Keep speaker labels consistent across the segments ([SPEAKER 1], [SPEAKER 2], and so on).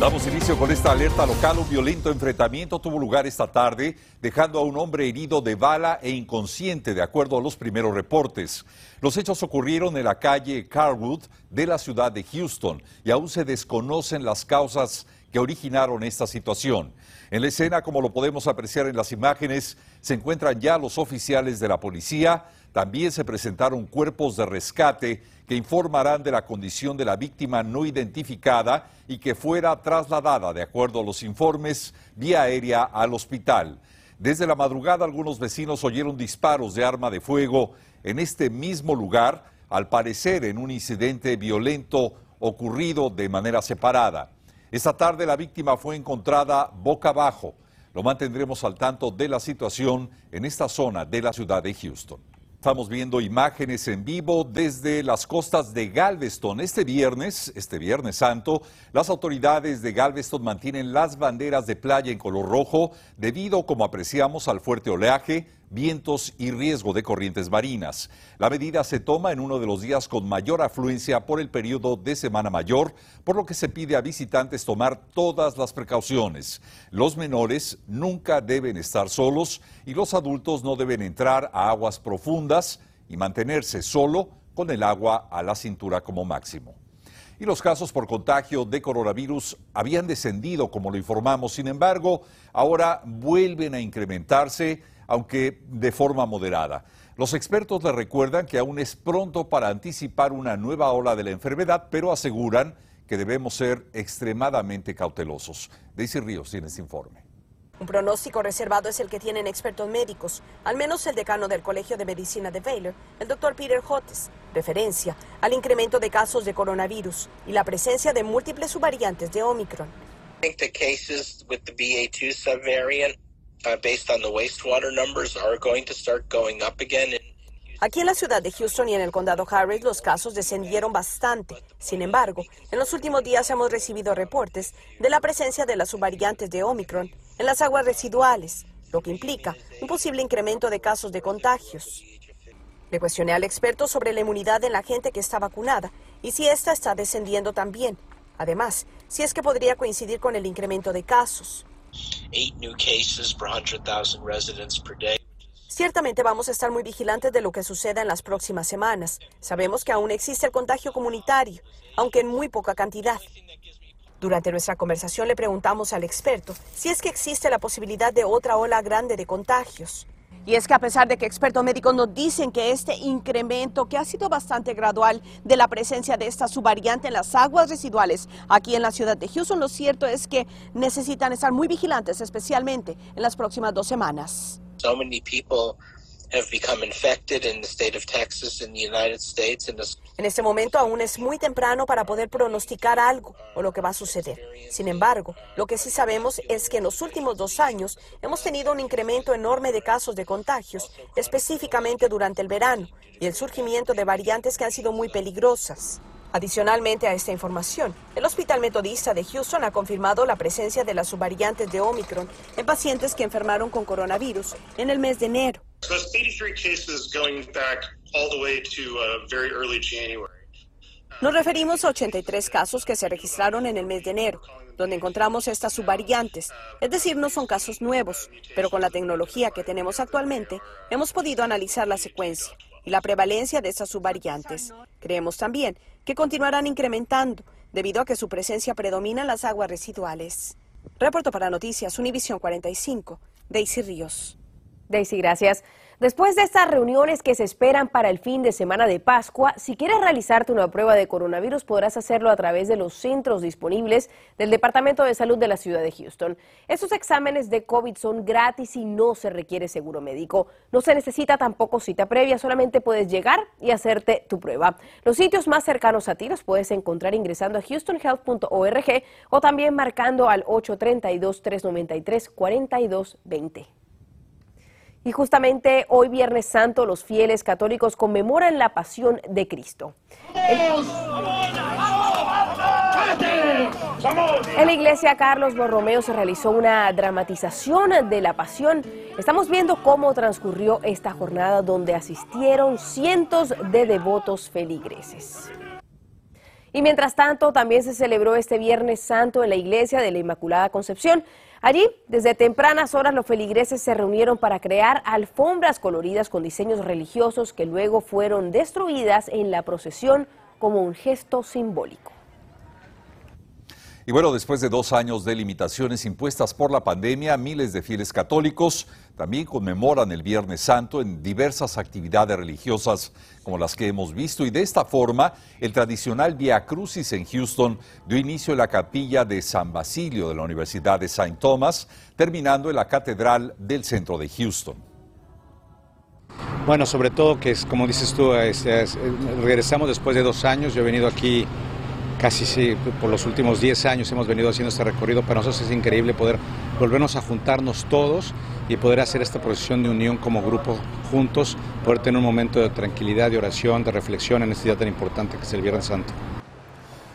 [SPEAKER 1] Damos inicio con esta alerta local. Un violento enfrentamiento tuvo lugar esta tarde, dejando a un hombre herido de bala e inconsciente, de acuerdo a los primeros reportes. Los hechos ocurrieron en la calle Carwood de la ciudad de Houston y aún se desconocen las causas que originaron esta situación. En la escena, como lo podemos apreciar en las imágenes, se encuentran ya los oficiales de la policía. También se presentaron cuerpos de rescate que informarán de la condición de la víctima no identificada y que fuera trasladada, de acuerdo a los informes, vía aérea al hospital. Desde la madrugada algunos vecinos oyeron disparos de arma de fuego en este mismo lugar, al parecer en un incidente violento ocurrido de manera separada. Esta tarde la víctima fue encontrada boca abajo. Lo mantendremos al tanto de la situación en esta zona de la ciudad de Houston. Estamos viendo imágenes en vivo desde las costas de Galveston. Este viernes, este viernes santo, las autoridades de Galveston mantienen las banderas de playa en color rojo debido, como apreciamos, al fuerte oleaje, vientos y riesgo de corrientes marinas. La medida se toma en uno de los días con mayor afluencia por el periodo de Semana Mayor, por lo que se pide a visitantes tomar todas las precauciones. Los menores nunca deben estar solos y los adultos no deben entrar a aguas profundas y mantenerse solo con el agua a la cintura como máximo. Y los casos por contagio de coronavirus habían descendido, como lo informamos, sin embargo, ahora vuelven a incrementarse aunque de forma moderada. Los expertos le recuerdan que aún es pronto para anticipar una nueva ola de la enfermedad, pero aseguran que debemos ser extremadamente cautelosos. Daisy Ríos tiene este informe.
[SPEAKER 2] Un pronóstico reservado es el que tienen expertos médicos, al menos el decano del Colegio de Medicina de Baylor, el doctor Peter Hottes, referencia al incremento de casos de coronavirus y la presencia de múltiples subvariantes de Omicron. Aquí en la ciudad de Houston y en el condado Harris los casos descendieron bastante. Sin embargo, en los últimos días hemos recibido reportes de la presencia de las subvariantes de Omicron en las aguas residuales, lo que implica un posible incremento de casos de contagios. Le cuestioné al experto sobre la inmunidad en la gente que está vacunada y si esta está descendiendo también. Además, si es que podría coincidir con el incremento de casos. Ciertamente vamos a estar muy vigilantes de lo que suceda en las próximas semanas. Sabemos que aún existe el contagio comunitario, aunque en muy poca cantidad. Durante nuestra conversación le preguntamos al experto si es que existe la posibilidad de otra ola grande de contagios. Y es que a pesar de que expertos médicos nos dicen que este incremento, que ha sido bastante gradual de la presencia de esta subvariante en las aguas residuales aquí en la ciudad de Houston, lo cierto es que necesitan estar muy vigilantes, especialmente en las próximas dos semanas. En este momento aún es muy temprano para poder pronosticar algo o lo que va a suceder. Sin embargo, lo que sí sabemos es que en los últimos dos años hemos tenido un incremento enorme de casos de contagios, específicamente durante el verano, y el surgimiento de variantes que han sido muy peligrosas. Adicionalmente a esta información, el Hospital Metodista de Houston ha confirmado la presencia de las subvariantes de Omicron en pacientes que enfermaron con coronavirus en el mes de enero. Nos referimos a 83 casos que se registraron en el mes de enero, donde encontramos estas subvariantes. Es decir, no son casos nuevos, pero con la tecnología que tenemos actualmente, hemos podido analizar la secuencia y la prevalencia de estas subvariantes. Creemos también que continuarán incrementando debido a que su presencia predomina en las aguas residuales. Reporto para Noticias Univisión 45, Daisy Ríos.
[SPEAKER 3] Daisy, gracias. Después de estas reuniones que se esperan para el fin de semana de Pascua, si quieres realizarte una prueba de coronavirus podrás hacerlo a través de los centros disponibles del Departamento de Salud de la ciudad de Houston. Estos exámenes de COVID son gratis y no se requiere seguro médico. No se necesita tampoco cita previa, solamente puedes llegar y hacerte tu prueba. Los sitios más cercanos a ti los puedes encontrar ingresando a houstonhealth.org o también marcando al 832-393-4220. Y justamente hoy Viernes Santo los fieles católicos conmemoran la pasión de Cristo. En la iglesia Carlos Borromeo se realizó una dramatización de la pasión. Estamos viendo cómo transcurrió esta jornada donde asistieron cientos de devotos feligreses. Y mientras tanto, también se celebró este Viernes Santo en la iglesia de la Inmaculada Concepción. Allí, desde tempranas horas, los feligreses se reunieron para crear alfombras coloridas con diseños religiosos que luego fueron destruidas en la procesión como un gesto simbólico.
[SPEAKER 1] Y bueno, después de dos años de limitaciones impuestas por la pandemia, miles de fieles católicos también conmemoran el Viernes Santo en diversas actividades religiosas como las que hemos visto y de esta forma el tradicional Via Crucis en Houston dio inicio en la capilla de San Basilio de la Universidad de St. Thomas, terminando en la Catedral del centro de Houston.
[SPEAKER 4] Bueno, sobre todo que es, como dices tú, regresamos después de dos años, yo he venido aquí casi sí, por los últimos 10 años hemos venido haciendo este recorrido. Para nosotros es increíble poder volvernos a juntarnos todos y poder hacer esta procesión de unión como grupo juntos, poder tener un momento de tranquilidad, de oración, de reflexión en este día tan importante que es el Viernes Santo.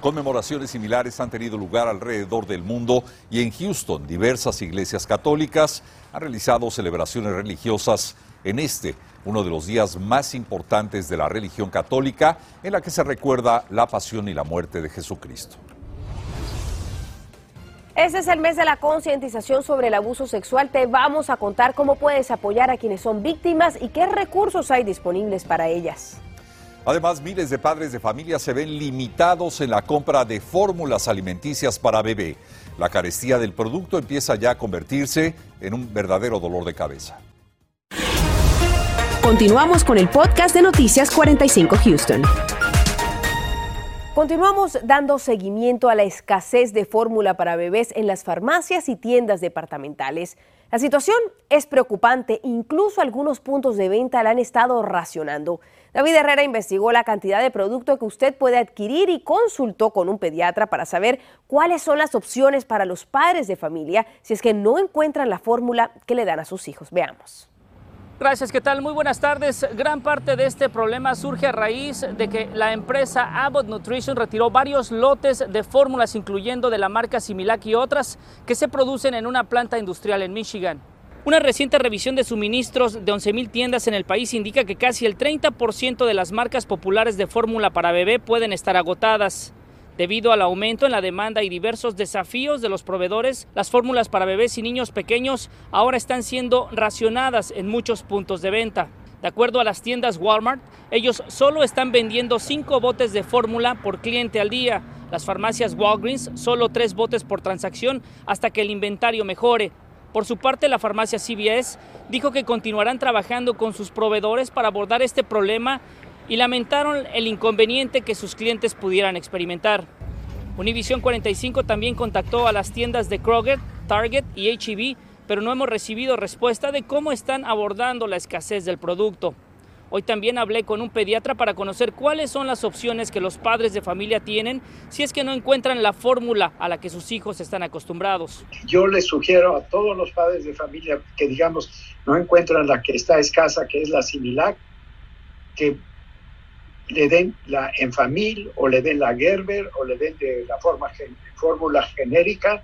[SPEAKER 1] Conmemoraciones similares han tenido lugar alrededor del mundo y en Houston diversas iglesias católicas han realizado celebraciones religiosas en este uno de los días más importantes de la religión católica en la que se recuerda la pasión y la muerte de Jesucristo.
[SPEAKER 3] Este es el mes de la concientización sobre el abuso sexual. Te vamos a contar cómo puedes apoyar a quienes son víctimas y qué recursos hay disponibles para ellas.
[SPEAKER 1] Además, miles de padres de familia se ven limitados en la compra de fórmulas alimenticias para bebé. La carestía del producto empieza ya a convertirse en un verdadero dolor de cabeza.
[SPEAKER 5] Continuamos con el podcast de Noticias 45 Houston.
[SPEAKER 3] Continuamos dando seguimiento a la escasez de fórmula para bebés en las farmacias y tiendas departamentales. La situación es preocupante, incluso algunos puntos de venta la han estado racionando. David Herrera investigó la cantidad de producto que usted puede adquirir y consultó con un pediatra para saber cuáles son las opciones para los padres de familia si es que no encuentran la fórmula que le dan a sus hijos. Veamos.
[SPEAKER 6] Gracias, ¿qué tal? Muy buenas tardes. Gran parte de este problema surge a raíz de que la empresa Abbott Nutrition retiró varios lotes de fórmulas, incluyendo de la marca Similac y otras, que se producen en una planta industrial en Michigan. Una reciente revisión de suministros de 11.000 tiendas en el país indica que casi el 30% de las marcas populares de fórmula para bebé pueden estar agotadas. Debido al aumento en la demanda y diversos desafíos de los proveedores, las fórmulas para bebés y niños pequeños ahora están siendo racionadas en muchos puntos de venta. De acuerdo a las tiendas Walmart, ellos solo están vendiendo cinco botes de fórmula por cliente al día. Las farmacias Walgreens solo tres botes por transacción hasta que el inventario mejore. Por su parte, la farmacia CVS dijo que continuarán trabajando con sus proveedores para abordar este problema y lamentaron el inconveniente que sus clientes pudieran experimentar. Univision 45 también contactó a las tiendas de Kroger, Target y HEB, pero no hemos recibido respuesta de cómo están abordando la escasez del producto. Hoy también hablé con un pediatra para conocer cuáles son las opciones que los padres de familia tienen si es que no encuentran la fórmula a la que sus hijos están acostumbrados.
[SPEAKER 7] Yo les sugiero a todos los padres de familia que digamos no encuentran la que está escasa, que es la similar, que le den la Enfamil o le den la Gerber o le den de la forma, fórmula genérica,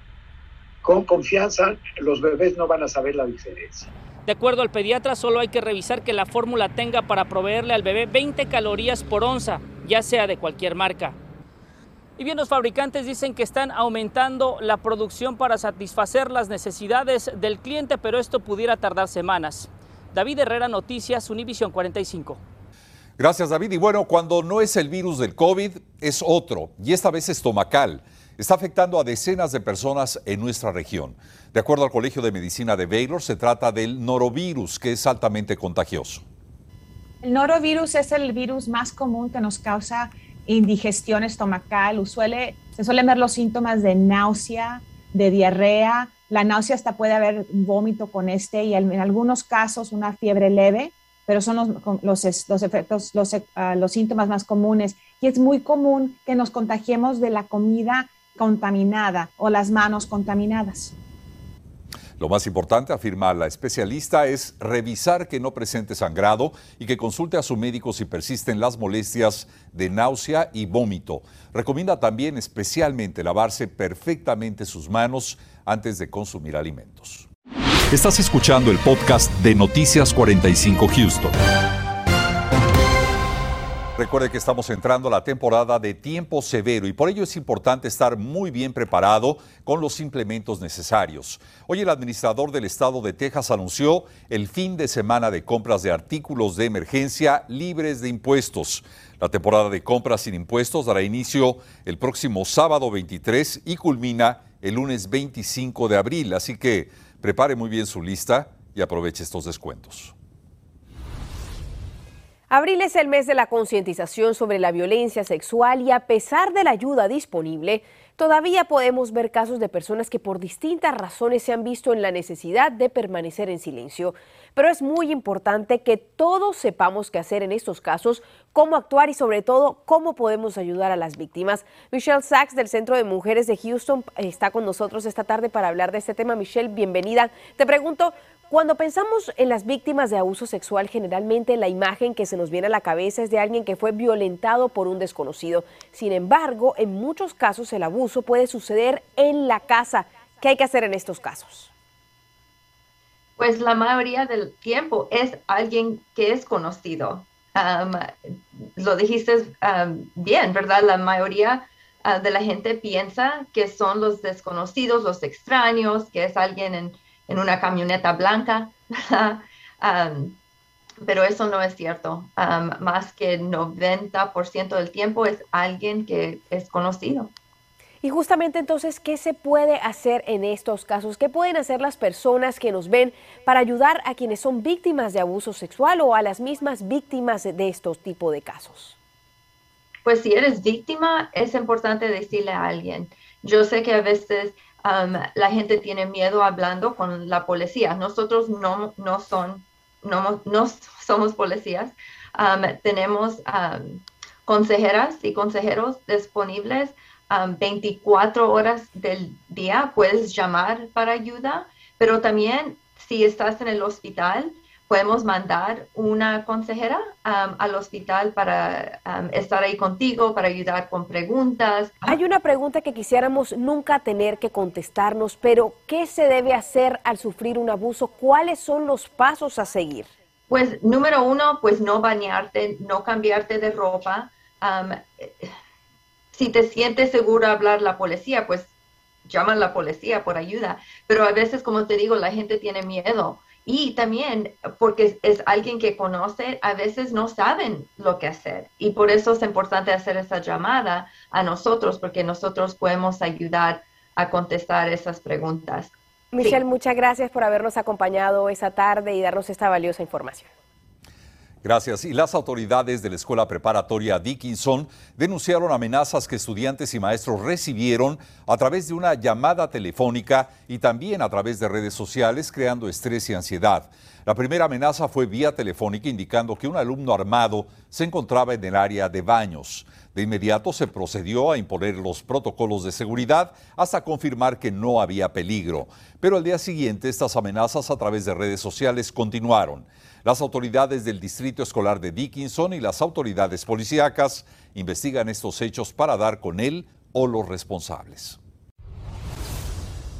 [SPEAKER 7] con confianza los bebés no van a saber la diferencia.
[SPEAKER 6] De acuerdo al pediatra, solo hay que revisar que la fórmula tenga para proveerle al bebé 20 calorías por onza, ya sea de cualquier marca. Y bien, los fabricantes dicen que están aumentando la producción para satisfacer las necesidades del cliente, pero esto pudiera tardar semanas. David Herrera, Noticias, Univision 45.
[SPEAKER 1] Gracias, David. Y bueno, cuando no es el virus del COVID, es otro, y esta vez estomacal. Está afectando a decenas de personas en nuestra región. De acuerdo al Colegio de Medicina de Baylor, se trata del norovirus, que es altamente contagioso.
[SPEAKER 8] El norovirus es el virus más común que nos causa indigestión estomacal. Suele, se suelen ver los síntomas de náusea, de diarrea. La náusea hasta puede haber vómito con este y en algunos casos una fiebre leve pero son los, los, efectos, los, ah, los síntomas más comunes. Y es muy común que nos contagiemos de la comida contaminada o las manos contaminadas.
[SPEAKER 1] Lo más importante, afirma la especialista, es revisar que no presente sangrado y que consulte a su médico si persisten las molestias de náusea y vómito. Recomienda también especialmente lavarse perfectamente sus manos antes de consumir alimentos. Estás escuchando el podcast de Noticias 45 Houston. Recuerde que estamos entrando a la temporada de tiempo severo y por ello es importante estar muy bien preparado con los implementos necesarios. Hoy el administrador del estado de Texas anunció el fin de semana de compras de artículos de emergencia libres de impuestos. La temporada de compras sin impuestos dará inicio el próximo sábado 23 y culmina el lunes 25 de abril, así que prepare muy bien su lista y aproveche estos descuentos.
[SPEAKER 3] Abril es el mes de la concientización sobre la violencia sexual y a pesar de la ayuda disponible, todavía podemos ver casos de personas que por distintas razones se han visto en la necesidad de permanecer en silencio. Pero es muy importante que todos sepamos qué hacer en estos casos, cómo actuar y sobre todo cómo podemos ayudar a las víctimas. Michelle Sachs del Centro de Mujeres de Houston está con nosotros esta tarde para hablar de este tema. Michelle, bienvenida. Te pregunto, cuando pensamos en las víctimas de abuso sexual, generalmente la imagen que se nos viene a la cabeza es de alguien que fue violentado por un desconocido. Sin embargo, en muchos casos el abuso puede suceder en la casa. ¿Qué hay que hacer en estos casos?
[SPEAKER 9] Pues la mayoría del tiempo es alguien que es conocido. lo dijiste bien, ¿verdad? La mayoría ah, de la gente piensa que son los desconocidos, los extraños, que es alguien en en una camioneta blanca, pero eso no es cierto. más que el 90% del tiempo es alguien que es conocido.
[SPEAKER 3] Y justamente entonces, ¿qué se puede hacer en estos casos? ¿Qué pueden hacer las personas que nos ven para ayudar a quienes son víctimas de abuso sexual o a las mismas víctimas de estos tipos de casos?
[SPEAKER 9] Pues si eres víctima, es importante decirle a alguien. Yo sé que a veces la gente tiene miedo hablando con la policía. Nosotros no, no, son, no, no somos policías. tenemos consejeras y consejeros disponibles 24 horas del día. Puedes llamar para ayuda, pero también si estás en el hospital, podemos mandar una consejera um, al hospital para um, estar ahí contigo, para ayudar con preguntas.
[SPEAKER 3] Hay una pregunta que quisiéramos nunca tener que contestarnos, pero ¿qué se debe hacer al sufrir un abuso? ¿Cuáles son los pasos a seguir?
[SPEAKER 9] Pues número uno, pues no bañarte, no cambiarte de ropa. Um, si te sientes seguro hablar la policía, pues llama a la policía por ayuda. Pero a veces, como te digo, la gente tiene miedo. Y también porque es alguien que conoce, a veces no saben lo que hacer. Y por eso es importante hacer esa llamada a nosotros, porque nosotros podemos ayudar a contestar esas preguntas.
[SPEAKER 3] Michelle, muchas gracias por habernos acompañado esa tarde y darnos esta valiosa información.
[SPEAKER 1] Gracias. Y las autoridades de la escuela preparatoria Dickinson denunciaron amenazas que estudiantes y maestros recibieron a través de una llamada telefónica y también a través de redes sociales, creando estrés y ansiedad. La primera amenaza fue vía telefónica indicando que un alumno armado se encontraba en el área de baños. De inmediato se procedió a imponer los protocolos de seguridad hasta confirmar que no había peligro. Pero al día siguiente estas amenazas a través de redes sociales continuaron. Las autoridades del Distrito Escolar de Dickinson y las autoridades policíacas investigan estos hechos para dar con él o los responsables.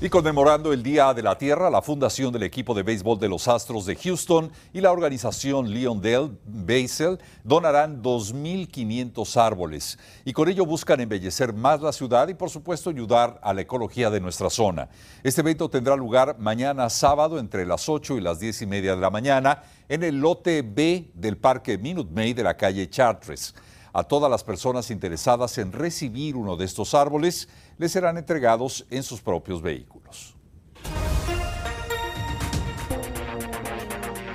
[SPEAKER 1] Y conmemorando el Día de la Tierra, la Fundación del Equipo de Béisbol de los Astros de Houston y la organización Leondale Basel donarán 2.500 árboles y con ello buscan embellecer más la ciudad y por supuesto ayudar a la ecología de nuestra zona. Este evento tendrá lugar mañana sábado entre las 8 y las 10 y media de la mañana en el lote B del Parque Minute Maid de la calle Chartres. A todas las personas interesadas en recibir uno de estos árboles les serán entregados en sus propios vehículos.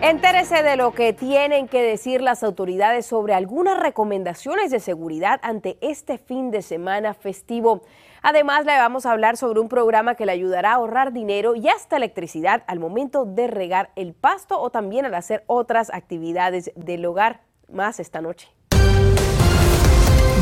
[SPEAKER 3] Entérese de lo que tienen que decir las autoridades sobre algunas recomendaciones de seguridad ante este fin de semana festivo. Además, le vamos a hablar sobre un programa que le ayudará a ahorrar dinero y hasta electricidad al momento de regar el pasto o también al hacer otras actividades del hogar. Más esta noche.